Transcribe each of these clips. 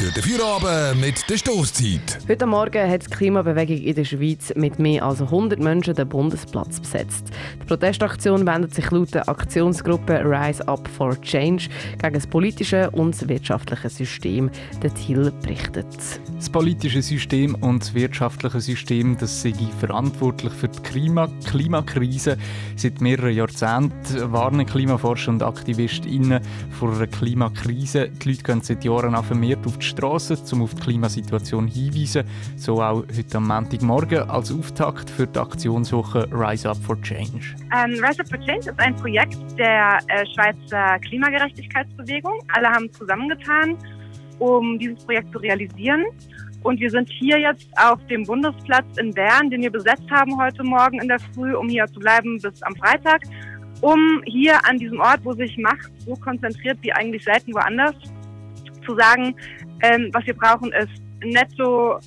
Durch den Feierabend mit der Stoßzeit. Heute Morgen hat die Klimabewegung in der Schweiz mit mehr als 100 Menschen den Bundesplatz besetzt. Die Protestaktion wendet sich laut der Aktionsgruppe Rise Up for Change gegen das politische und das wirtschaftliche System. Der Thiel berichtet. Das politische System und das wirtschaftliche System das sind verantwortlich für die Klima Klimakrise. Seit mehreren Jahrzehnten warnen Klimaforscher und AktivistInnen vor einer Klimakrise. Die Leute gehen seit Jahren vermehrt auf die Straße, um auf die Klimasituation hinzuweisen. So auch heute am Montagmorgen als Auftakt für die Aktionswoche Rise Up for Change. Ähm, Rise Up for Change ist ein Projekt der äh, Schweizer Klimagerechtigkeitsbewegung. Alle haben zusammengetan, um dieses Projekt zu realisieren. Und wir sind hier jetzt auf dem Bundesplatz in Bern, den wir besetzt haben heute Morgen in der Früh, um hier zu bleiben bis am Freitag, um hier an diesem Ort, wo sich Macht so konzentriert wie eigentlich selten woanders, zu sagen, ähm, was wir brauchen, ist netto,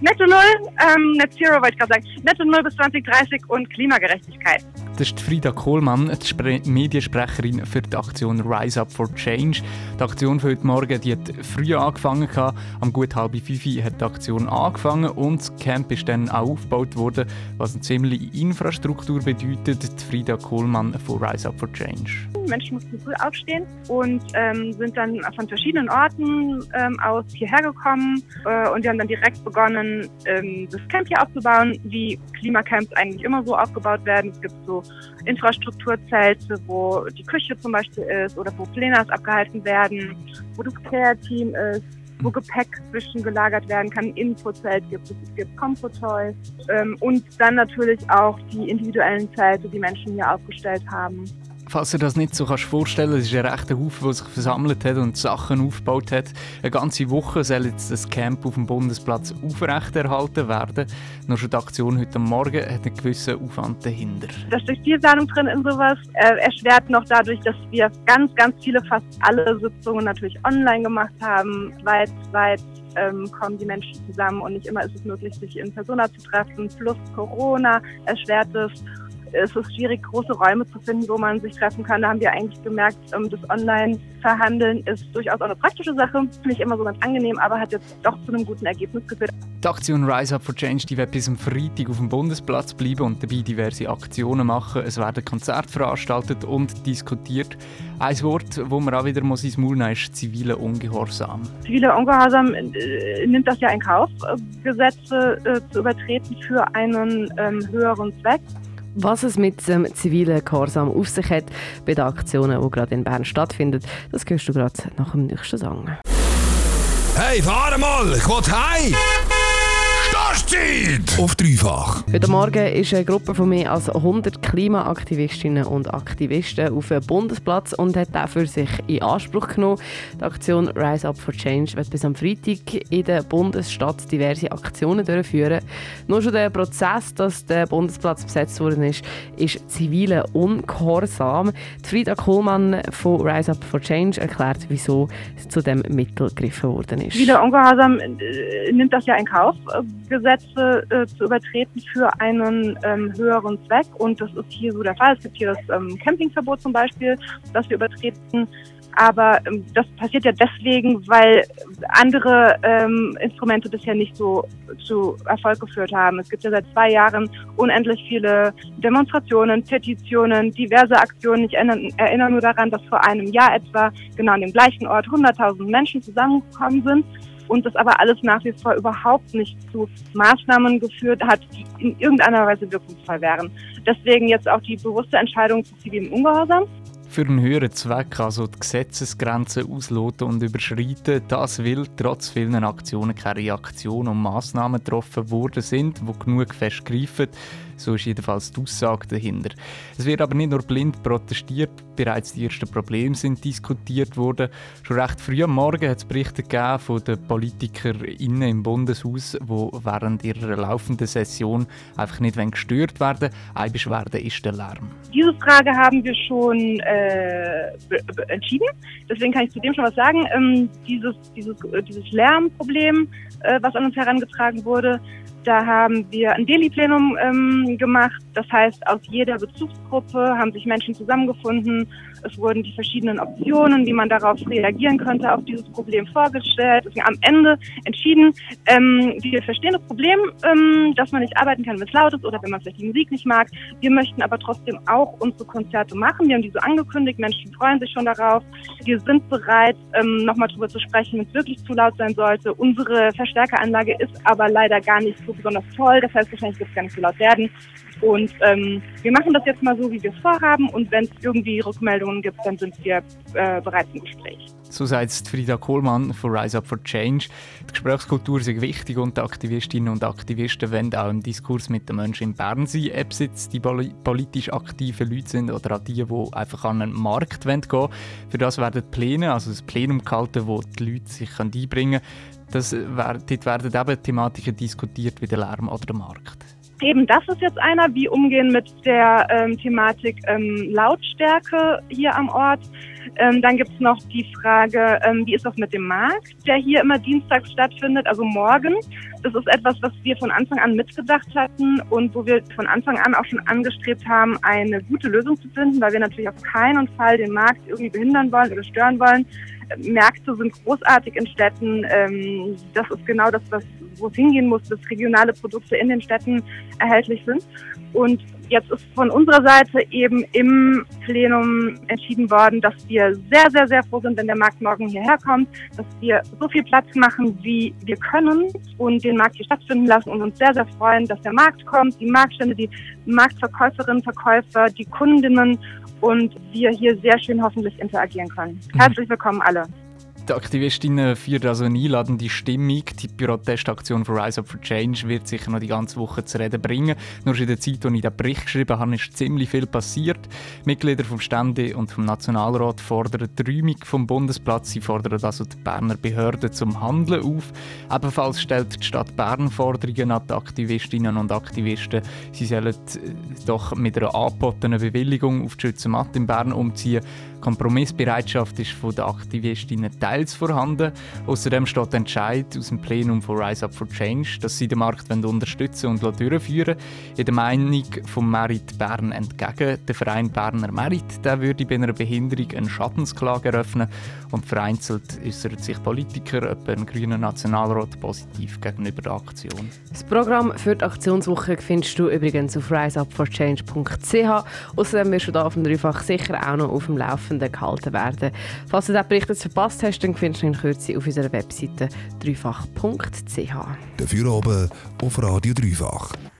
netto Null, ähm, Net Zero wollte ich gerade sagen, netto Null bis 2030 und Klimagerechtigkeit. Das ist Frieda Kohlmann, die Mediensprecherin für die Aktion Rise Up for Change. Die Aktion für heute Morgen die hat früh angefangen. Am gut halb fünf hat die Aktion angefangen und das Camp ist dann auch aufgebaut worden, was eine ziemliche Infrastruktur bedeutet. Die Frieda Kohlmann von Rise Up for Change. Menschen mussten früh aufstehen und ähm, sind dann von verschiedenen Orten ähm, aus hierher gekommen äh, und wir haben dann direkt begonnen, ähm, das Camp hier aufzubauen, wie Klimacamps eigentlich immer so aufgebaut werden. Es gibt so Infrastrukturzelte, wo die Küche zum Beispiel ist oder wo Plenas abgehalten werden, wo das Care-Team ist, wo Gepäck zwischengelagert werden kann, Infozelt gibt es, es gibt Comfort-Toys ähm, und dann natürlich auch die individuellen Zelte, die Menschen hier aufgestellt haben. Falls ihr das nicht so kannst vorstellen kannst, ist ein rechter Haufen, der sich versammelt hat und Sachen aufgebaut hat. Eine ganze Woche soll jetzt das Camp auf dem Bundesplatz aufrechterhalten werden. Nur schon die Aktion heute Morgen hat einen gewissen Aufwand dahinter. Da steckt viel Planung drin in sowas. Äh, erschwert noch dadurch, dass wir ganz, ganz viele, fast alle Sitzungen natürlich online gemacht haben. Weit, weit ähm, kommen die Menschen zusammen und nicht immer ist es möglich, sich in Persona zu treffen. Plus Corona erschwert es es ist schwierig, große Räume zu finden, wo man sich treffen kann. Da haben wir eigentlich gemerkt, ähm, das Online-Verhandeln ist durchaus auch eine praktische Sache. Nicht immer so ganz angenehm, aber hat jetzt doch zu einem guten Ergebnis geführt. Die Aktion Rise Up for Change die wird bis am Freitag auf dem Bundesplatz bleiben und dabei diverse Aktionen machen. Es werden Konzerte veranstaltet und diskutiert. Ein Wort, wo man auch wieder muss ins Maul nehmen, ist zivile Ungehorsam. Zivile Ungehorsam äh, nimmt das ja in Kauf, äh, Gesetze äh, zu übertreten für einen ähm, höheren Zweck. Was es mit dem zivilen Gehorsam auf sich hat bei den Aktionen, die gerade in Bern stattfinden, das hörst du gerade nach dem nächsten Song. Hey, fahr mal! Ich will heim! Stoßzeit! Auf dreifach. Heute Morgen ist eine Gruppe von mehr als 100 Klimaaktivistinnen und Aktivisten auf dem Bundesplatz und hat dafür sich in Anspruch genommen. Die Aktion Rise Up for Change wird bis am Freitag in der Bundesstadt diverse Aktionen durchführen. Nur schon der Prozess, dass der Bundesplatz besetzt worden ist, ist zivile Ungehorsam. Frieda Kohlmann von Rise Up for Change erklärt, wieso zu dem Mittel gegriffen worden ist. Zivile Ungehorsam äh, nimmt das ja in Kauf. Gesetze äh, zu übertreten für einen ähm, höheren Zweck. Und das ist hier so der Fall. Es gibt hier das ähm, Campingverbot zum Beispiel, das wir übertreten. Aber ähm, das passiert ja deswegen, weil andere ähm, Instrumente bisher nicht so zu Erfolg geführt haben. Es gibt ja seit zwei Jahren unendlich viele Demonstrationen, Petitionen, diverse Aktionen. Ich erinnere, erinnere nur daran, dass vor einem Jahr etwa genau an dem gleichen Ort 100.000 Menschen zusammengekommen sind und das aber alles nach wie vor überhaupt nicht zu Maßnahmen geführt hat, die in irgendeiner Weise wirkungsvoll wären. Deswegen jetzt auch die bewusste Entscheidung zu zivilem Ungehorsam. Für einen höheren Zweck, also die Gesetzesgrenzen ausloten und überschreiten, das will trotz vielen Aktionen keine Reaktion und Massnahmen getroffen worden sind, die genug festgreifen. So ist jedenfalls die Aussage dahinter. Es wird aber nicht nur blind protestiert, bereits die ersten Probleme sind diskutiert worden. Schon recht früh am Morgen hat es Berichte gegeben von den PolitikerInnen im Bundeshaus, die während ihrer laufenden Session einfach nicht gestört werden Eine Beschwerde ist der Lärm. Diese Frage haben wir schon äh, entschieden. Deswegen kann ich zu dem schon was sagen. Ähm, dieses, dieses, dieses Lärmproblem, äh, was an uns herangetragen wurde, Da haben wir ein Daily-Plenum ähm, gemacht. Das heißt, aus jeder Bezugsgruppe haben sich Menschen zusammengefunden. Es wurden die verschiedenen Optionen, wie man darauf reagieren könnte, auf dieses Problem vorgestellt. Deswegen am Ende entschieden, ähm, wir verstehen das Problem, ähm, dass man nicht arbeiten kann, wenn es laut ist oder wenn man vielleicht die Musik nicht mag. Wir möchten aber trotzdem auch unsere Konzerte machen. Wir haben die so angekündigt. Menschen freuen sich schon darauf. Wir sind bereit, ähm, nochmal darüber zu sprechen, wenn es wirklich zu laut sein sollte. Unsere Verstärkeranlage ist aber leider gar nicht so besonders toll. Das heißt, wahrscheinlich wird es gar nicht so laut werden. Und ähm, wir machen das jetzt mal so, wie wir es vorhaben. Und wenn es irgendwie Rückmeldungen gibt, dann sind wir äh, bereit zum Gespräch. So sagt Frida Kohlmann von Rise Up for Change. Die Gesprächskultur ist wichtig und die Aktivistinnen und Aktivisten wollen auch im Diskurs mit den Menschen in Bern sein, ob es jetzt die politisch aktiven Leute sind oder auch die, die einfach an einen Markt gehen wollen. Für das werden Pläne, also das Plenum gehalten, wo die Leute sich einbringen können. Das, dort werden eben Thematiken diskutiert wie der Lärm oder der Markt. Eben, das ist jetzt einer, wie umgehen mit der ähm, Thematik ähm, Lautstärke hier am Ort. Ähm, dann gibt es noch die Frage, ähm, wie ist das mit dem Markt, der hier immer dienstags stattfindet, also morgen. Das ist etwas, was wir von Anfang an mitgedacht hatten und wo wir von Anfang an auch schon angestrebt haben, eine gute Lösung zu finden, weil wir natürlich auf keinen Fall den Markt irgendwie behindern wollen oder stören wollen. Märkte sind großartig in Städten. Ähm, das ist genau das, was wo es hingehen muss, dass regionale Produkte in den Städten erhältlich sind. Und jetzt ist von unserer Seite eben im Plenum entschieden worden, dass wir sehr, sehr, sehr froh sind, wenn der Markt morgen hierher kommt, dass wir so viel Platz machen, wie wir können und den Markt hier stattfinden lassen und uns sehr, sehr freuen, dass der Markt kommt, die Marktstände, die Marktverkäuferinnen, Verkäufer, die Kundinnen und wir hier sehr schön hoffentlich interagieren können. Mhm. Herzlich willkommen alle. Die Aktivistinnen führen also eine einladende Stimmung. Die Protestaktion von Rise Up for Change wird sicher noch die ganze Woche zu reden bringen. Nur in der Zeit, als ich den Bericht geschrieben habe, ist ziemlich viel passiert. Mitglieder vom Stände und vom Nationalrat fordern die Räumung vom Bundesplatz. Sie fordern also die Berner Behörden zum Handeln auf. Ebenfalls stellt die Stadt Bern Forderungen an die Aktivistinnen und Aktivisten. Sie sollen doch mit einer angebotenen Bewilligung auf die Schützenmatte in Bern umziehen. Kompromissbereitschaft ist von den Aktivistinnen teils vorhanden. Außerdem steht der Entscheid aus dem Plenum von Rise Up for Change, dass sie den Markt unterstützen und durchführen In der Meinung vom Merit Bern entgegen. Der Verein Berner Merit der würde bei einer Behinderung eine Schattensklage eröffnen und vereinzelt äußert sich Politiker, etwa ein grüner Nationalrat, positiv gegenüber der Aktion. Das Programm für die Aktionswoche findest du übrigens auf riseupforchange.ch. Außerdem wirst du da auf dem Dreifach sicher auch noch auf dem Laufenden gehalten werden. Falls du diesen Bericht jetzt verpasst hast, dann findest du ihn in Kürze auf unserer Webseite dreifach.ch. Dafür oben auf Radio Dreifach.